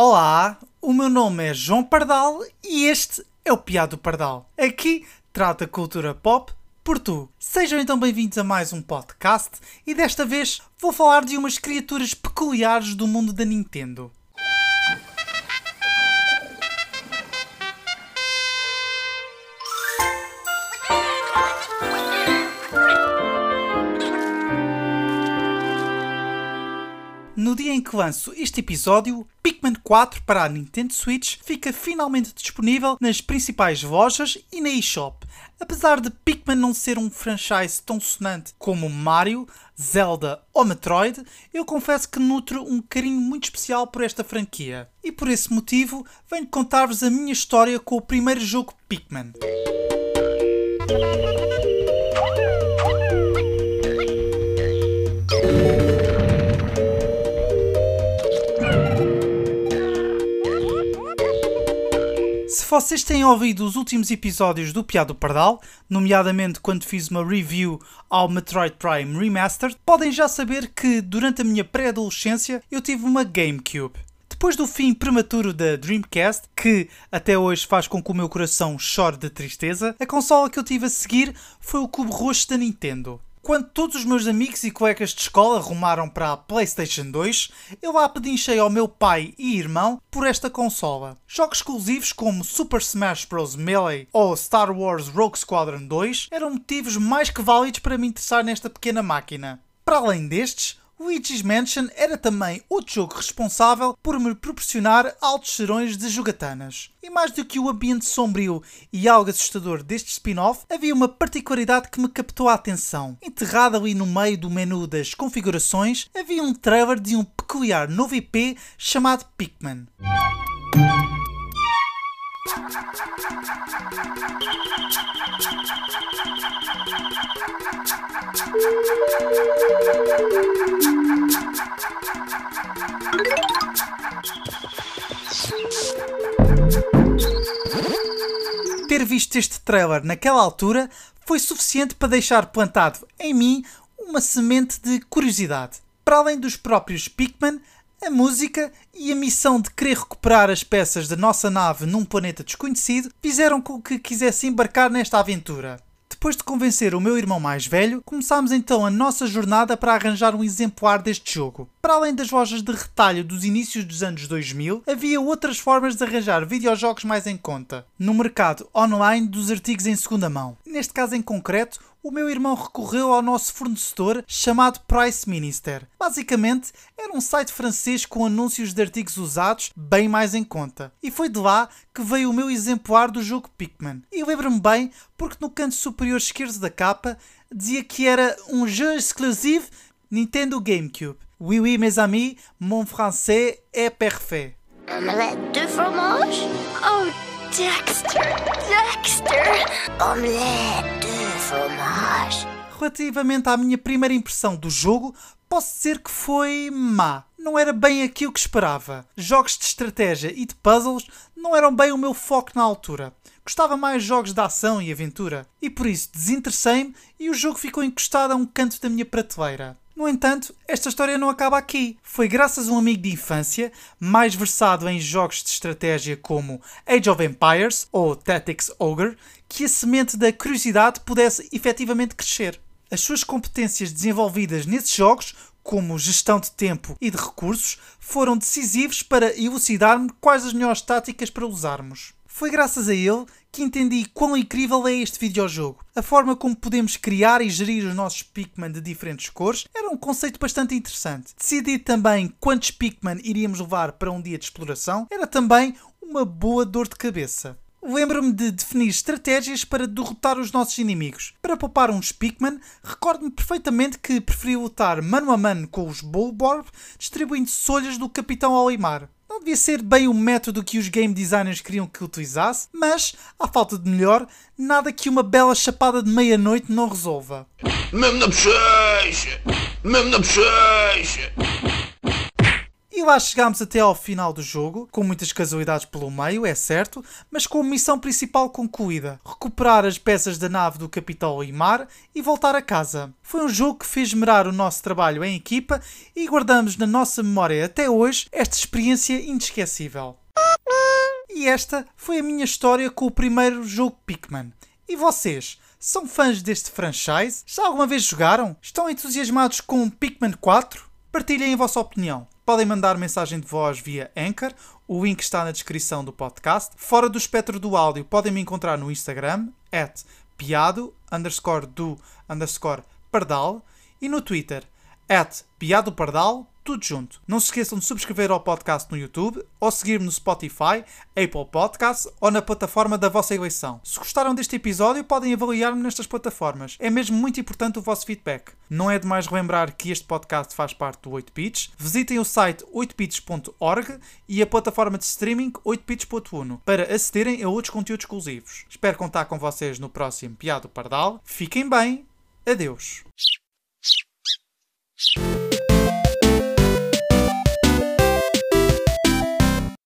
Olá, o meu nome é João Pardal e este é o Piado Pardal. Aqui trata cultura pop por tu. Sejam então bem-vindos a mais um podcast e desta vez vou falar de umas criaturas peculiares do mundo da Nintendo. Dia em que lanço este episódio, Pikmin 4 para a Nintendo Switch fica finalmente disponível nas principais lojas e na eShop. Apesar de Pikmin não ser um franchise tão sonante como Mario, Zelda ou Metroid, eu confesso que nutro um carinho muito especial por esta franquia. E por esse motivo, venho contar-vos a minha história com o primeiro jogo Pikmin. Se vocês têm ouvido os últimos episódios do Piado Pardal, nomeadamente quando fiz uma review ao Metroid Prime Remastered, podem já saber que durante a minha pré-adolescência eu tive uma GameCube. Depois do fim prematuro da Dreamcast, que até hoje faz com que o meu coração chore de tristeza, a consola que eu tive a seguir foi o cubo roxo da Nintendo. Quando todos os meus amigos e colegas de escola rumaram para a PlayStation 2, eu lá pedinchei ao meu pai e irmão por esta consola. Jogos exclusivos como Super Smash Bros. Melee ou Star Wars Rogue Squadron 2 eram motivos mais que válidos para me interessar nesta pequena máquina. Para além destes, Luigi's Mansion era também outro jogo responsável por me proporcionar altos serões de jogatanas. E mais do que o ambiente sombrio e algo assustador deste spin-off, havia uma particularidade que me captou a atenção. Enterrado ali no meio do menu das configurações, havia um trailer de um peculiar novo IP chamado Pikmin. Ter visto este trailer naquela altura foi suficiente para deixar plantado em mim uma semente de curiosidade. Para além dos próprios Pikmin, a música e a missão de querer recuperar as peças da nossa nave num planeta desconhecido fizeram com que quisesse embarcar nesta aventura. Depois de convencer o meu irmão mais velho, começámos então a nossa jornada para arranjar um exemplar deste jogo. Para além das lojas de retalho dos inícios dos anos 2000, havia outras formas de arranjar videojogos mais em conta, no mercado online dos artigos em segunda mão. Neste caso em concreto, o meu irmão recorreu ao nosso fornecedor chamado Price Minister. Basicamente, era um site francês com anúncios de artigos usados bem mais em conta. E foi de lá que veio o meu exemplar do jogo Pikmin. E lembro-me bem porque no canto superior esquerdo da capa dizia que era um jeu exclusivo Nintendo GameCube. Oui, oui, mes amis, mon français est parfait. Omelette de fromage? Oh, Dexter! Dexter! Omelette Relativamente à minha primeira impressão do jogo, posso dizer que foi má. Não era bem aquilo que esperava. Jogos de estratégia e de puzzles não eram bem o meu foco na altura. Gostava mais jogos de ação e aventura. E por isso desinteressei-me e o jogo ficou encostado a um canto da minha prateleira. No entanto, esta história não acaba aqui. Foi graças a um amigo de infância, mais versado em jogos de estratégia como Age of Empires ou Tactics Ogre, que a semente da curiosidade pudesse efetivamente crescer. As suas competências desenvolvidas nesses jogos, como gestão de tempo e de recursos, foram decisivos para elucidar-me quais as melhores táticas para usarmos. Foi graças a ele que entendi quão incrível é este videojogo. A forma como podemos criar e gerir os nossos Pikmin de diferentes cores era um conceito bastante interessante. Decidir também quantos Pikmin iríamos levar para um dia de exploração era também uma boa dor de cabeça. Lembro-me de definir estratégias para derrotar os nossos inimigos. Para poupar uns Pikmin, recordo-me perfeitamente que preferi lutar mano a mano com os Bulborb, distribuindo solhas do Capitão Olimar. Não devia ser bem o método que os game designers queriam que utilizasse, mas, à falta de melhor, nada que uma bela chapada de meia-noite não resolva. Mesmo na bochecha! Mesmo na bochecha! E lá chegámos até ao final do jogo, com muitas casualidades pelo meio, é certo, mas com a missão principal concluída: recuperar as peças da nave do Capitão Imar e voltar a casa. Foi um jogo que fez merar o nosso trabalho em equipa e guardamos na nossa memória até hoje esta experiência inesquecível. E esta foi a minha história com o primeiro jogo Pikmin. E vocês? São fãs deste franchise? Já alguma vez jogaram? Estão entusiasmados com Pikmin 4? Partilhem a vossa opinião. Podem mandar mensagem de voz via Anchor, o link está na descrição do podcast. Fora do espectro do áudio, podem me encontrar no Instagram, at piado, underscore do, underscore pardal, e no Twitter, at piado pardal, tudo junto. Não se esqueçam de subscrever ao podcast no YouTube ou seguir-me no Spotify, Apple Podcasts ou na plataforma da vossa eleição. Se gostaram deste episódio, podem avaliar-me nestas plataformas. É mesmo muito importante o vosso feedback. Não é demais relembrar que este podcast faz parte do 8bits. Visitem o site 8bits.org e a plataforma de streaming 8bits.1 para acederem a outros conteúdos exclusivos. Espero contar com vocês no próximo Piado Pardal. Fiquem bem. Adeus.